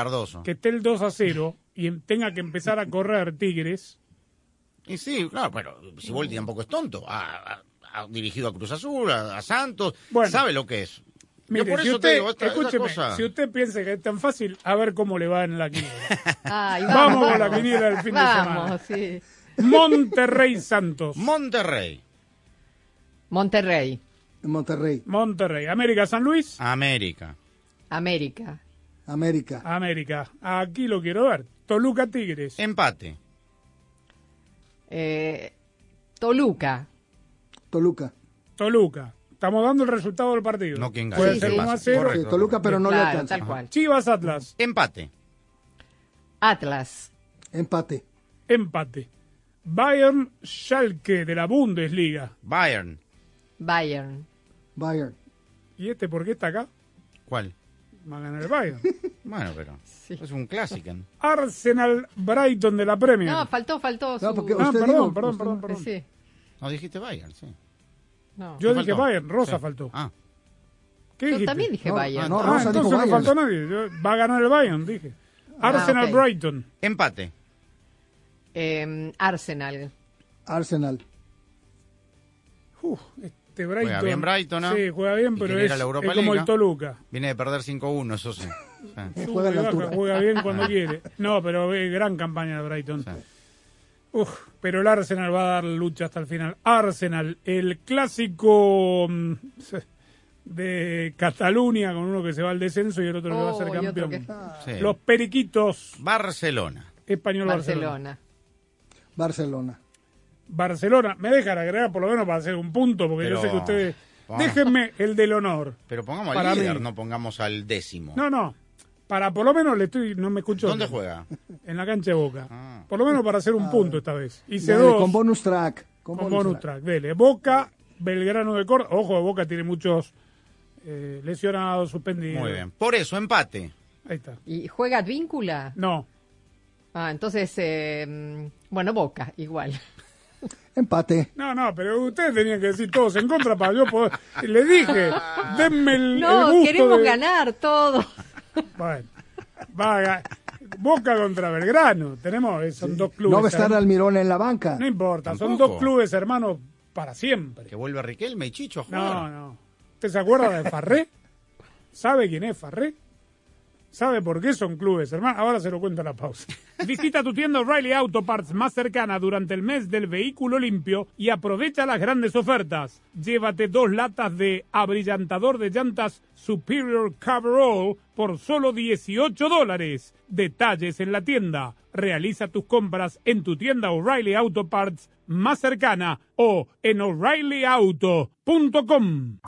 que esté el 2 a 0 y tenga que empezar a correr Tigres, Y sí, claro, pero Siboldi tampoco es tonto. Ha, ha- ha dirigido a Cruz Azul, a, a Santos, Bueno. sabe lo que es. Mire, Yo por si eso usted, te digo, esta, esta escúcheme, cosa- si usted piensa que es tan fácil, a ver cómo le va en la quiniela. Ay, Vamos con la quiniela del fin de Vamos, sí. Monterrey Santos. Monterrey, Monterrey, Monterrey, Monterrey. América San Luis. América, América, América. América. Aquí lo quiero ver. Toluca Tigres. empate, eh, Toluca, Toluca. Toluca. Estamos dando el resultado del partido. no quien gane. Puede Sí, ser sí. 1 a 0. Correcto. Sí, Toluca, pero no le alcanza. tal cual. Chivas Atlas. empate, Atlas, Empate. Empate. Bayern Schalke de la Bundesliga. Bayern, Bayern, Bayern. ¿Y este por qué está acá? ¿cuál? Va a ganar el Bayern. Bueno, pero es un clásico. Arsenal Brighton de la Premier. No, faltó, faltó. No, porque Ah, usted perdón, dijo- perdón, usted- perdón, perdón. Sí, No dijiste Bayern, sí. No. Yo ¿Qué dije faltó? Bayern, Rosa Sí. faltó. Ah, ¿Qué Yo dijiste? también dije No, Bayern. no, Ah, Rosa dijo entonces no Bayern. faltó nadie. Yo- Va a ganar el Bayern, dije. Arsenal ok. Brighton. empate, Eh, Arsenal, Arsenal. Uf, este Brighton. Juega bien Brighton, ¿no? Sí, juega bien, pero es, a la Europa es como el Toluca. viene de perder 5-1, eso sí. Juega la altura. juega bien cuando quiere. No, pero eh, gran campaña de Brighton. Sí. Uf, pero el Arsenal va a dar lucha hasta el final. Arsenal, el clásico mm, de Cataluña con uno que se va al descenso y el otro que va a ser Oh, campeón. que- Sí. Los Periquitos, Barcelona, español Barcelona. Barcelona. Barcelona. Barcelona, me dejan agregar por lo menos para hacer un punto, porque yo sé que ustedes... Déjenme el del honor. pero pongamos al líder, mí. no pongamos al décimo. No, no, para por lo menos le estoy... No me escucho. ¿Dónde juega? En la cancha de Boca. Ah. Por lo menos para hacer un punto esta vez. Hice Dale, dos Con bonus track. Con, con bonus track. Dele. Boca, Belgrano de Córdoba. Ojo, Boca tiene muchos eh, lesionados, suspendidos. Muy bien. Por eso, empate. Ahí está. ¿Y juega Advíncula? No, Ah, entonces, eh, bueno, Boca, igual. Empate. no, no, pero ustedes tenían que decir todos en contra para yo poder... Le dije, denme el, el No, gusto queremos de- ganar todo. Bueno, va a ga- Boca contra Belgrano. Tenemos, eh, son dos clubes. No va a estar. Almirón en la banca. No importa, son dos clubes hermanos para siempre. Que vuelve Riquelme y Chicho a jugar. No, no. ¿Usted se acuerda de Farré? ¿Sabe quién es Farré? ¿Sabe por qué son clubes, hermano? Ahora se lo cuento en la pausa. Visita tu tienda O'Reilly Auto Parts más cercana durante el mes del vehículo limpio y aprovecha las grandes ofertas. Llévate dos latas de abrillantador de llantas Superior Coverall por solo 18 dólares. Detalles en la tienda. Realiza tus compras en tu tienda O'Reilly Auto Parts más cercana o en o'ReillyAuto.com.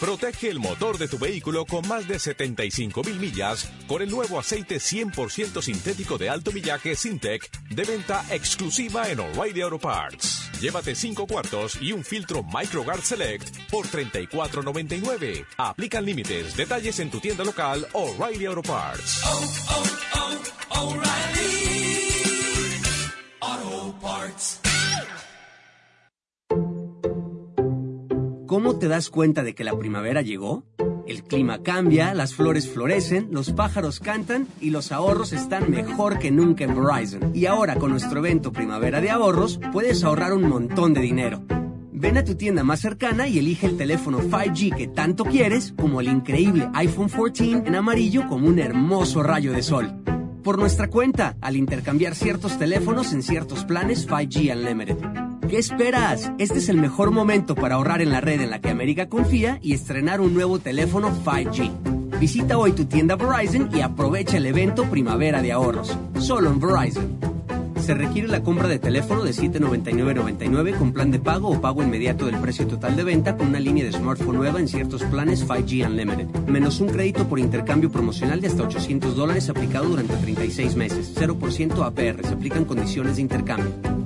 Protege el motor de tu vehículo con más de 75 mil millas con el nuevo aceite 100% sintético de alto millaje Sintec de venta exclusiva en O'Reilly Auto Parts. Llévate 5 cuartos y un filtro MicroGuard Select por $34.99. Aplican límites. Detalles en tu tienda local O'Reilly Auto Parts. ¿Cómo te das cuenta de que la primavera llegó? El clima cambia, las flores florecen, los pájaros cantan y los ahorros están mejor que nunca en Verizon. Y ahora con nuestro evento Primavera de Ahorros puedes ahorrar un montón de dinero. Ven a tu tienda más cercana y elige el teléfono 5G que tanto quieres, como el increíble iPhone 14 en amarillo como un hermoso rayo de sol. Por nuestra cuenta, al intercambiar ciertos teléfonos en ciertos planes 5G Unlimited. ¿Qué esperas? Este es el mejor momento para ahorrar en la red en la que América confía y estrenar un nuevo teléfono 5G. Visita hoy tu tienda Verizon y aprovecha el evento Primavera de Ahorros, solo en Verizon. Se requiere la compra de teléfono de 799.99 con plan de pago o pago inmediato del precio total de venta con una línea de smartphone nueva en ciertos planes 5G Unlimited, menos un crédito por intercambio promocional de hasta 800 dólares aplicado durante 36 meses, 0% APR, se aplican condiciones de intercambio.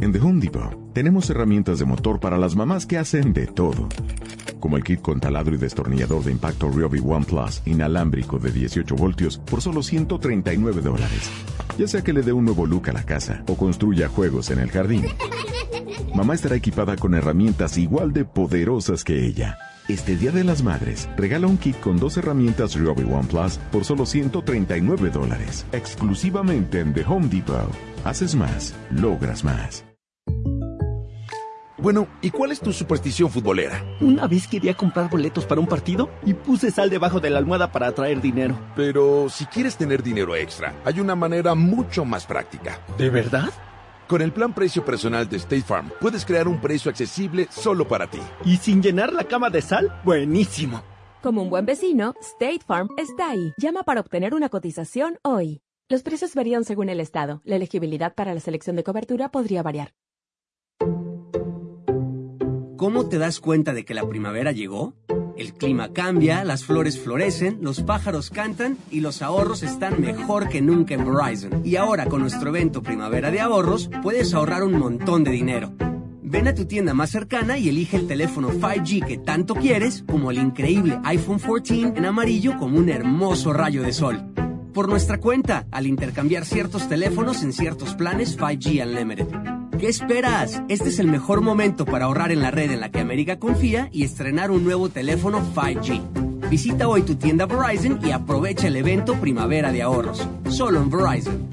En The Home Depot tenemos herramientas de motor para las mamás que hacen de todo. Como el kit con taladro y destornillador de impacto Ryobi One Plus inalámbrico de 18 voltios por solo 139 dólares. Ya sea que le dé un nuevo look a la casa o construya juegos en el jardín. Mamá estará equipada con herramientas igual de poderosas que ella. Este Día de las Madres, regala un kit con dos herramientas Ryobi One Plus por solo 139 dólares. Exclusivamente en The Home Depot. Haces más, logras más. Bueno, ¿y cuál es tu superstición futbolera? Una vez quería comprar boletos para un partido y puse sal debajo de la almohada para atraer dinero. Pero si quieres tener dinero extra, hay una manera mucho más práctica. ¿De verdad? Con el plan precio personal de State Farm, puedes crear un precio accesible solo para ti. ¿Y sin llenar la cama de sal? Buenísimo. Como un buen vecino, State Farm está ahí. Llama para obtener una cotización hoy. Los precios varían según el estado. La elegibilidad para la selección de cobertura podría variar. ¿Cómo te das cuenta de que la primavera llegó? El clima cambia, las flores florecen, los pájaros cantan y los ahorros están mejor que nunca en Verizon. Y ahora con nuestro evento Primavera de Ahorros puedes ahorrar un montón de dinero. Ven a tu tienda más cercana y elige el teléfono 5G que tanto quieres, como el increíble iPhone 14 en amarillo como un hermoso rayo de sol. Por nuestra cuenta, al intercambiar ciertos teléfonos en ciertos planes 5G Unlimited. ¿Qué esperas? Este es el mejor momento para ahorrar en la red en la que América confía y estrenar un nuevo teléfono 5G. Visita hoy tu tienda Verizon y aprovecha el evento Primavera de Ahorros, solo en Verizon.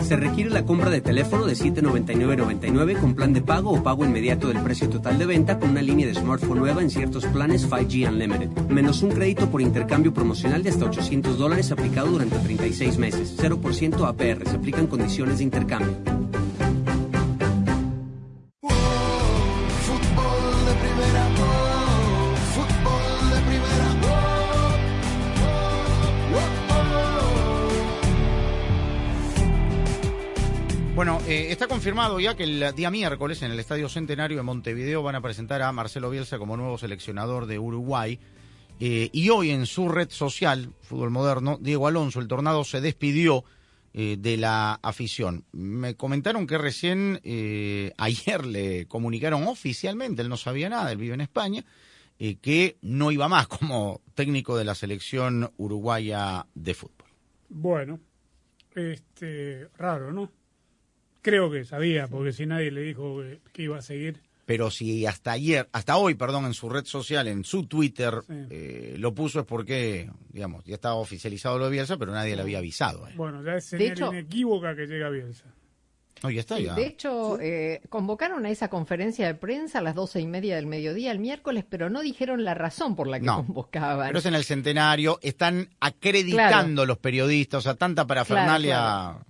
Se requiere la compra de teléfono de 799.99 con plan de pago o pago inmediato del precio total de venta con una línea de smartphone nueva en ciertos planes 5G Unlimited, menos un crédito por intercambio promocional de hasta 800 dólares aplicado durante 36 meses, 0% APR, se aplican condiciones de intercambio. Eh, está confirmado ya que el día miércoles en el Estadio Centenario de Montevideo van a presentar a Marcelo Bielsa como nuevo seleccionador de Uruguay. Eh, y hoy en su red social, Fútbol Moderno, Diego Alonso, el Tornado, se despidió eh, de la afición. Me comentaron que recién ayer le comunicaron oficialmente, él no sabía nada, él vive en España, que no iba más como técnico de la selección uruguaya de fútbol. Bueno, este, raro, ¿no? Creo que sabía, porque si nadie le dijo que, iba a seguir. Pero si hasta ayer, hasta hoy, perdón, en su red social, en su Twitter, Sí. eh, lo puso es porque, digamos, ya estaba oficializado lo de Bielsa, pero nadie le había avisado. eh. Bueno, ya es señal hecho- inequívoca que llega Bielsa. No, ya está, ya. de hecho, eh, convocaron a esa conferencia de prensa a las doce y media del mediodía el miércoles, pero no dijeron la razón por la que No, convocaban. Pero es en el centenario, están acreditando los periodistas, o sea, tanta parafernalia. Claro,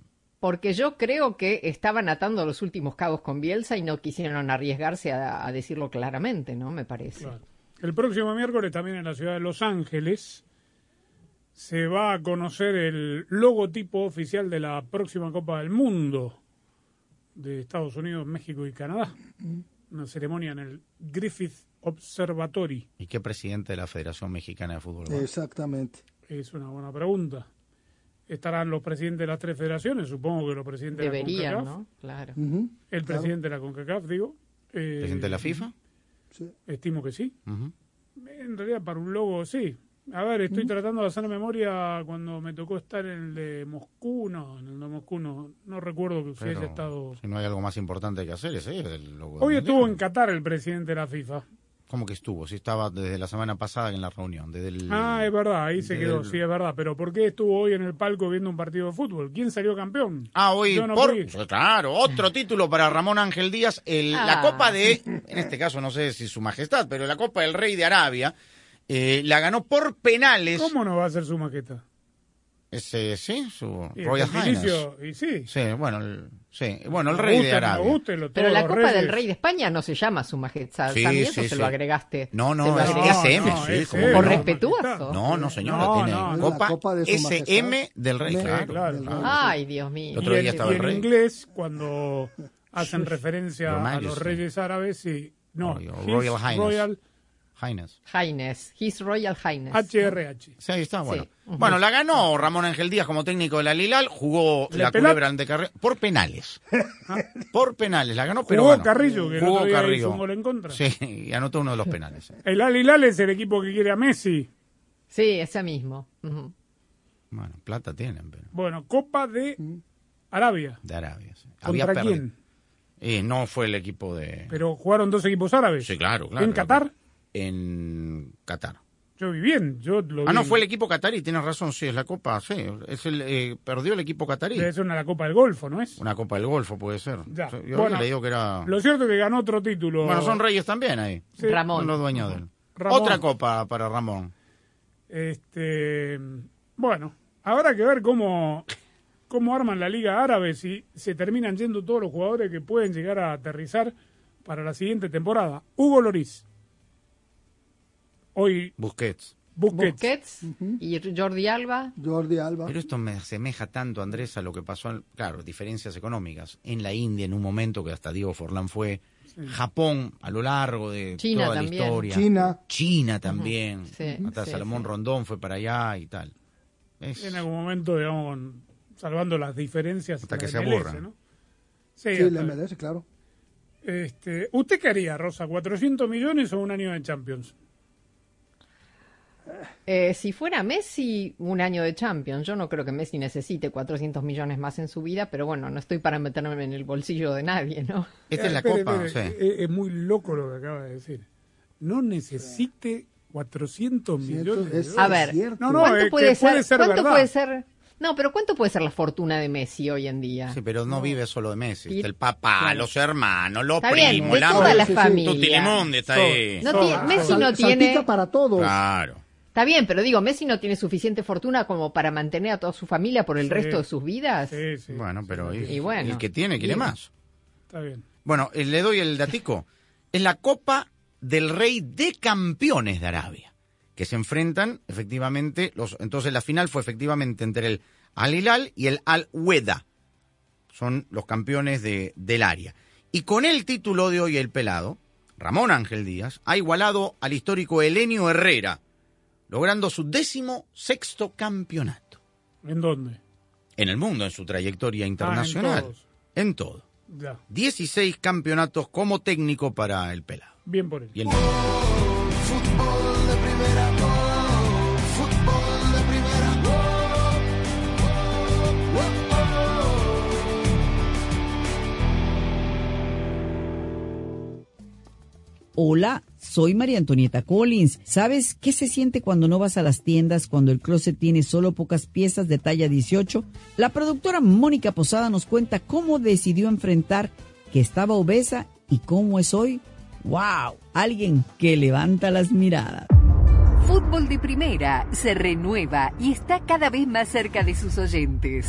Porque yo creo que estaban atando los últimos cabos con Bielsa y no quisieron arriesgarse a, a decirlo claramente, ¿no? Me parece. El próximo miércoles también en la ciudad de Los Ángeles se va a conocer el logotipo oficial de la próxima Copa del Mundo de Estados Unidos, México y Canadá. Una ceremonia en el Griffith Observatory. ¿Y qué presidente de la Federación Mexicana de Fútbol? va? Exactamente. Es una buena pregunta. Estarán los presidentes de las tres federaciones, supongo que los presidentes de Deberían, la CONCACAF. ¿no? Claro. El claro. presidente de la CONCACAF, digo. Eh, ¿Presidente de la FIFA? Estimo que sí. En realidad, para un logo, sí. A ver, estoy tratando de hacer memoria cuando me tocó estar en el de Moscú, no, en el de Moscú no, no recuerdo que si Pero haya estado... Si no hay algo más importante que hacer, ese es el logo Hoy estuvo en Qatar el presidente de la FIFA. ¿Cómo que estuvo? Si estaba desde la semana pasada en la reunión, desde el... Ah, es verdad, ahí se quedó, el- sí, es verdad. Pero ¿por qué estuvo hoy en el palco viendo un partido de fútbol? ¿Quién salió campeón? Ah, hoy no por fui. claro, otro título para Ramón Ángel Díaz, el- la Ah. Copa de, en este caso no sé si su majestad, pero la Copa del Rey de Arabia, eh, la ganó por penales. ¿Cómo no va a ser su maqueta? Ese, sí, su Y el Royal Highness. Y sí. Sí, bueno, el, sí, bueno, el rey guste, de Arabia. guste, lo- Pero la Copa reyes. del Rey de España no se llama Su Majestad. Sí, eso sí, se sí. lo agregaste. No, no, Se es. SM, no, sí, como Por respetuoso. No, no, señora, No, tiene no, la Copa Copa de Su SM Majestad. del Rey, claro. claro. claro. Ay, Dios mío. El otro y día en, estaba y el en rey. inglés, cuando hacen referencia a los reyes árabes, y no, Royal- Highness. Royal Highness. Highness. His Royal Highness. HRH. Sí, ahí está, bueno. Sí. Bueno, la ganó Ramón Ángel Díaz como técnico de la Lilal, jugó ¿Le la culebra ante Carrillo por penales. por penales, la ganó, pero Jugó ganó. Carrillo, que el Jugó Carrillo. hizo un gol en contra. Sí, y anotó uno de los penales. El Al Hilal es el equipo que quiere a Messi. Sí, ese mismo. Bueno, plata tienen, pero Bueno, Copa de Arabia. de Arabia. sí. ¿Contra perdido. quién? Y no fue el equipo de... Pero jugaron dos equipos árabes. Sí, claro, claro. ¿En Qatar? En Qatar. Yo vi bien. Yo lo Ah, vi. no, fue el equipo catarí, tienes razón, sí, es la Copa, sí. Es el, eh, perdió el equipo catarí. Debe ser una la Copa del Golfo, ¿no es? Una Copa del Golfo puede ser. Ya. Yo Bueno, había leído que era... Lo cierto es que ganó otro título. Bueno, son reyes también ahí. Sí. Ramón. Son los dueños de él. Ramón. Otra copa para Ramón. Este, bueno, habrá que ver cómo, cómo arman la Liga Árabe, si se terminan yendo todos los jugadores que pueden llegar a aterrizar para la siguiente temporada. Hugo Loris. Hoy Busquets. Busquets. Busquets y Jordi Alba. Jordi Alba. Pero esto me asemeja tanto, Andrés, a lo que pasó, en- claro, diferencias económicas. En la India, en un momento que hasta Diego Forlán fue. Japón, a lo largo de China toda también. la historia. China. China también. Sí, hasta sí, Salomón sí. Rondón fue para allá y tal. Es- En algún momento, digamos, salvando las diferencias. Hasta la que se MLS, aburran. ¿no? Sí, la MLS, claro. este, ¿Usted qué haría, Rosa? ¿400 millones o un año de Champions? Eh, si fuera Messi, un año de Champions. Yo no creo que Messi necesite 400 millones más en su vida, pero bueno, no estoy para meterme en el bolsillo de nadie, ¿no? Esta es la Espere, copa, espere, sí. es, es muy loco lo que acaba de decir. No necesite 400 millones. A ver, cierto. No, no, ¿cuánto puede ser? puede ser ¿Cuánto verdad. puede ser? No, pero ¿cuánto puede ser la fortuna de Messi hoy en día? Sí, pero no, vive solo de Messi. Está el papá, Claro. los hermanos, los Está bien, primos, de la toda la familia. Está ahí. No Messi no tiene. para todos. Claro. Está bien, pero digo, Messi no tiene suficiente fortuna como para mantener a toda su familia por el Sí. resto de sus vidas. Sí, sí, Bueno, pero y- Y bueno. el que tiene quiere más. está bien. Bueno, eh, le doy el datico. Es la Copa del Rey de Campeones de Arabia, que se enfrentan efectivamente los. Entonces la final fue efectivamente entre el Al Hilal y el Al Weda. Son los campeones de, del área. Y con el título de hoy el pelado, Ramón Ángel Díaz, ha igualado al histórico Elenio Herrera, logrando su décimo sexto campeonato ¿En dónde? en el mundo en su trayectoria internacional. todos. en todo. Ya, 16 campeonatos como técnico para el pelado. bien por él. Y el- Hola, soy María Antonieta Collins. ¿Sabes qué se siente cuando no vas a las tiendas cuando el closet tiene solo pocas piezas de talla 18? La productora Mónica Posada nos cuenta cómo decidió enfrentar que estaba obesa y cómo es hoy. ¡Wow! Alguien que levanta las miradas. Fútbol de Primera se renueva y está cada vez más cerca de sus oyentes.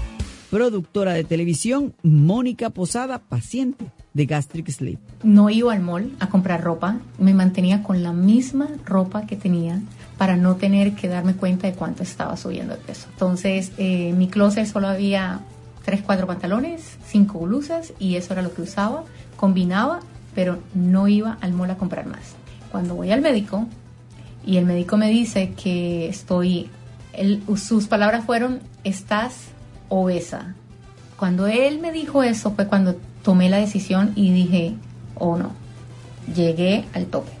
Productora de televisión, Mónica Posada, paciente de Gastric Sleep. No iba al mall a comprar ropa, me mantenía con la misma ropa que tenía para no tener que darme cuenta de cuánto estaba subiendo de peso. Entonces, eh, en mi closet solo había tres, cuatro pantalones, cinco blusas y eso era lo que usaba. Combinaba, pero no iba al mall a comprar más. Cuando voy al médico y el médico me dice que estoy, sus palabras fueron, estás obesa. Cuando él me dijo eso fue cuando tomé la decisión y dije, oh no, llegué al tope.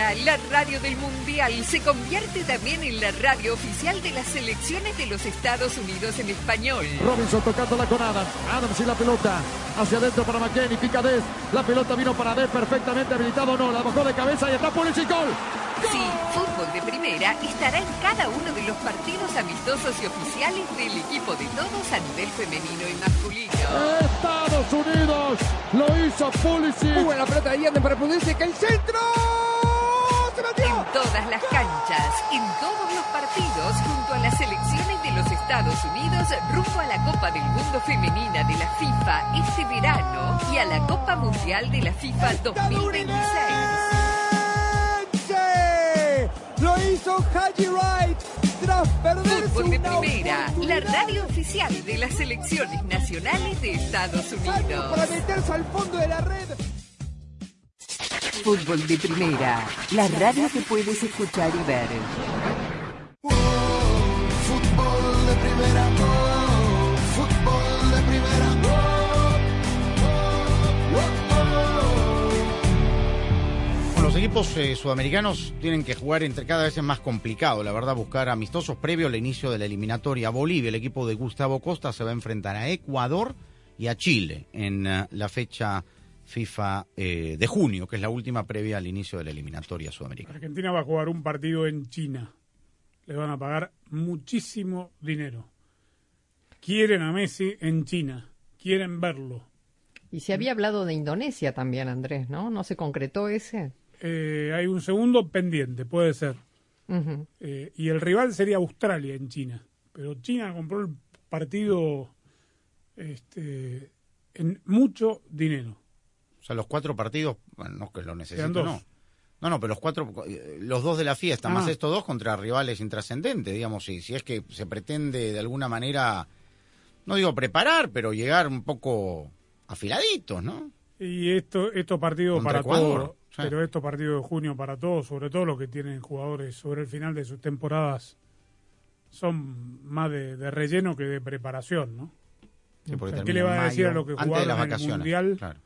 Primera, la radio del Mundial, se convierte también en la radio oficial de las selecciones de los Estados Unidos en español. Robinson tocándola con Adams. Adams y la pelota. Hacia adentro para McKenny. Pica Des. La pelota vino para Des perfectamente habilitado. No, la bajó de cabeza y está Pulisic. Gol. Sí, Fútbol de Primera estará en cada uno de los partidos amistosos y oficiales del equipo de todos a nivel femenino y masculino. Estados Unidos lo hizo Pulisic. Muy buena pelota de Yanden para Pulisic. ¡El centro! En todas las canchas, en todos los partidos, junto a las selecciones de los Estados Unidos, rumbo a la Copa del Mundo Femenina de la FIFA este verano y a la Copa Mundial de la FIFA 2026. Lo hizo Haji Wright tras perderse Fútbol de una Primera, la radio oficial de las selecciones nacionales de Estados para Unidos. meterse al fondo de la red. Fútbol de Primera, la radio que puedes escuchar y ver. Los equipos eh, sudamericanos tienen que jugar entre cada vez es más complicado, la verdad, buscar amistosos previo al inicio de la eliminatoria. Bolivia, el equipo de Gustavo Costa, se va a enfrentar a Ecuador y a Chile en eh, la fecha FIFA eh, de junio, que es la última previa al inicio de la eliminatoria sudamericana. Argentina va a jugar un partido en China. Le van a pagar muchísimo dinero. Quieren a Messi en China. Quieren verlo. Y se había hablado de Indonesia también, Andrés, ¿no? ¿No se concretó ese? Eh, hay un segundo pendiente, puede ser. Eh, y el rival sería Australia en China. Pero China compró el partido este, en mucho dinero. O sea, los cuatro partidos, bueno, no es que lo necesito, no. No, no, pero los cuatro, los dos de la fiesta, Ah. más estos dos contra rivales intrascendentes, digamos, si, si es que se pretende de alguna manera, no digo preparar, pero llegar un poco afiladitos, ¿no? Y esto, estos partidos para todos, sí. pero estos partidos de junio para todos, sobre todo los que tienen jugadores sobre el final de sus temporadas, son más de, de relleno que de preparación, ¿no? Sí, porque O sea, ¿Qué le va a decir a los que jugaron en el Mundial, claro.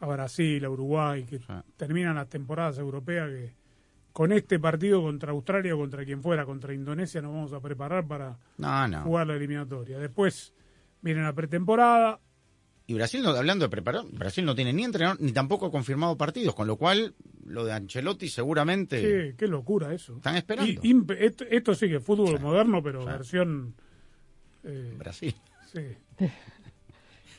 A Brasil, a Uruguay, que terminan las temporadas europeas que con este partido contra Australia o contra quien fuera, contra Indonesia, nos vamos a preparar para No, no. jugar la eliminatoria. Después viene la pretemporada, Y Brasil, no, hablando de preparar, Brasil no tiene ni entrenador ni tampoco ha confirmado partidos, con lo cual lo de Ancelotti seguramente. Sí, qué locura eso. Están esperando. Y- esto sí que es fútbol moderno, pero versión... eh, Brasil. Sí.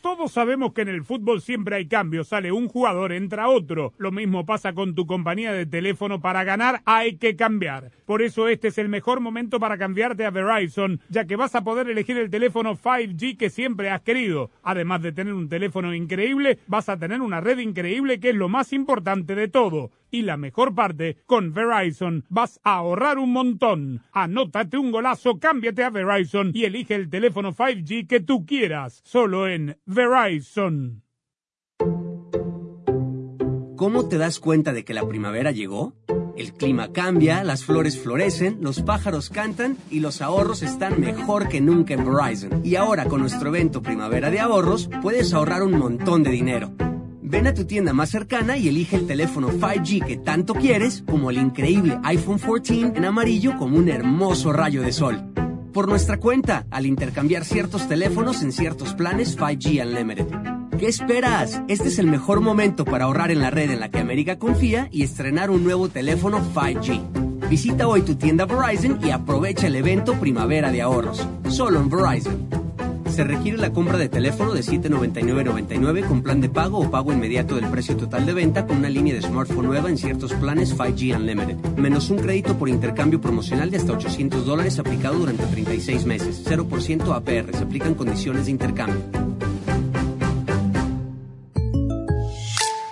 Todos sabemos que en el fútbol siempre hay cambios, sale un jugador, entra otro. Lo mismo pasa con tu compañía de teléfono, para ganar hay que cambiar. Por eso este es el mejor momento para cambiarte a Verizon, ya que vas a poder elegir el teléfono 5G que siempre has querido. Además de tener un teléfono increíble, vas a tener una red increíble que es lo más importante de todo. Y la mejor parte, con Verizon vas a ahorrar un montón. Anótate un golazo, cámbiate a Verizon y elige el teléfono 5G que tú quieras. Solo en Verizon. ¿Cómo te das cuenta de que la primavera llegó? El clima cambia, las flores florecen, los pájaros cantan y los ahorros están mejor que nunca en Verizon. Y ahora con nuestro evento Primavera de Ahorros puedes ahorrar un montón de dinero. Ven a tu tienda más cercana y elige el teléfono 5G que tanto quieres, como el increíble iPhone 14 en amarillo como un hermoso rayo de sol. Por nuestra cuenta, al intercambiar ciertos teléfonos en ciertos planes 5G Unlimited. ¿Qué esperas? Este es el mejor momento para ahorrar en la red en la que América confía y estrenar un nuevo teléfono 5G. Visita hoy tu tienda Verizon y aprovecha el evento Primavera de Ahorros, solo en Verizon. Se requiere la compra de teléfono de 799.99 con plan de pago o pago inmediato del precio total de venta con una línea de smartphone nueva en ciertos planes 5G Unlimited, menos un crédito por intercambio promocional de hasta 800 dólares aplicado durante 36 meses, 0% APR, se aplican condiciones de intercambio.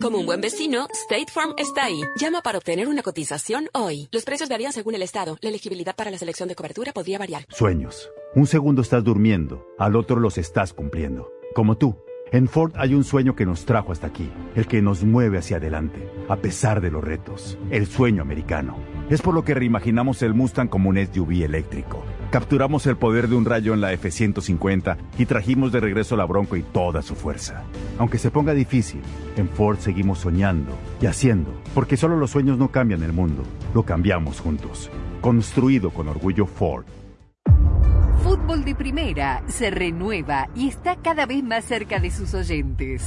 Como un buen vecino, State Farm está ahí. Llama para obtener una cotización hoy. Los precios varían según el estado. La elegibilidad para la selección de cobertura podría variar. Sueños. Un segundo estás durmiendo, al otro los estás cumpliendo. Como tú. En Ford hay un sueño que nos trajo hasta aquí, el que nos mueve hacia adelante, a pesar de los retos, el sueño americano. Es por lo que reimaginamos el Mustang como un SUV eléctrico. Capturamos el poder de un rayo en la F-150 y trajimos de regreso la Bronco y toda su fuerza. Aunque se ponga difícil, en Ford seguimos soñando y haciendo, porque solo los sueños no cambian el mundo, lo cambiamos juntos. Construido con orgullo Ford. Fútbol de Primera se renueva y está cada vez más cerca de sus oyentes.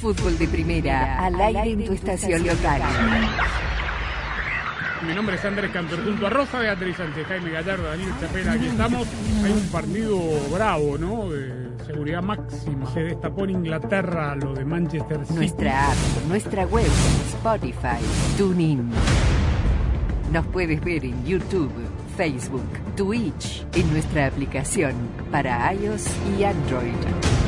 Fútbol de Primera, al aire en tu estación local. Mi nombre es Andrés Cantor, junto a Rosa Beatriz Sánchez, Jaime Gallardo, Daniel Chapela, aquí estamos. Hay un partido bravo, ¿no? De seguridad máxima. Se destapó en Inglaterra lo de Manchester City. Nuestra app, nuestra web, Spotify, TuneIn. Nos puedes ver en YouTube, Facebook, Twitch, en nuestra aplicación para iOS y Android.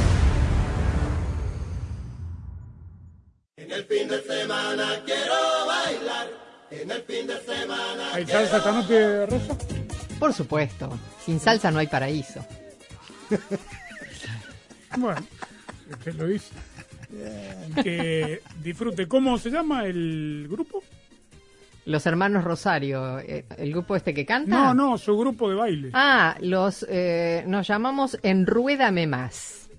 ¿Hay salsa esta noche, Rosa? Por supuesto. Sin salsa no hay paraíso. Bueno, usted lo dice. Que disfrute. ¿Cómo se llama el grupo? Los hermanos Rosario, eh, el grupo este que canta. No, no, su grupo de baile. Ah, los eh, nos llamamos Enruédame Más,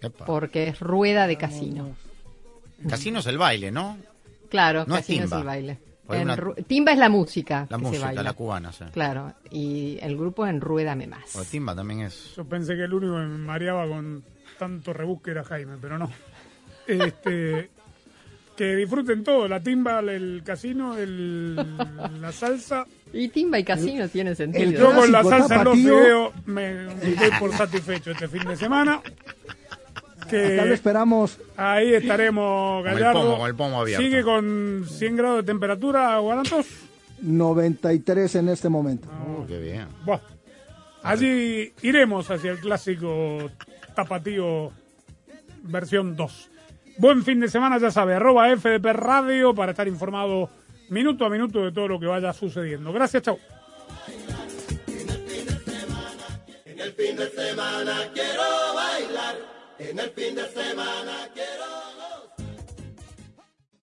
Epa. porque es rueda de casino. Casino es el baile, ¿no? Claro, No casino es, timba. el baile. Una- Enru- Timba es la música. La que se música, baila. la cubana, sí. Claro, y el grupo Enruédame Más. O timba también es. Yo pensé que el único que me mareaba con tanto rebusque era Jaime, pero no. Este, que disfruten todo, la timba, el casino, el, la salsa. Y timba y casino tiene sentido. Yo con la salsa en los videos me, me doy por satisfecho este fin de semana. Que Acá lo esperamos. ahí estaremos, Con el Gallardo. pomo, con el pomo abierto. Sigue con 100 grados de temperatura, Guarantos. 93 en este momento. Uh, qué bien. Buah. Allí iremos hacia el clásico tapatío versión 2. Buen fin de semana, ya sabe, arroba FDP Radio para estar informado minuto a minuto de todo lo que vaya sucediendo. Gracias, chao. En el fin de semana quiero bailar. En el fin de semana quiero...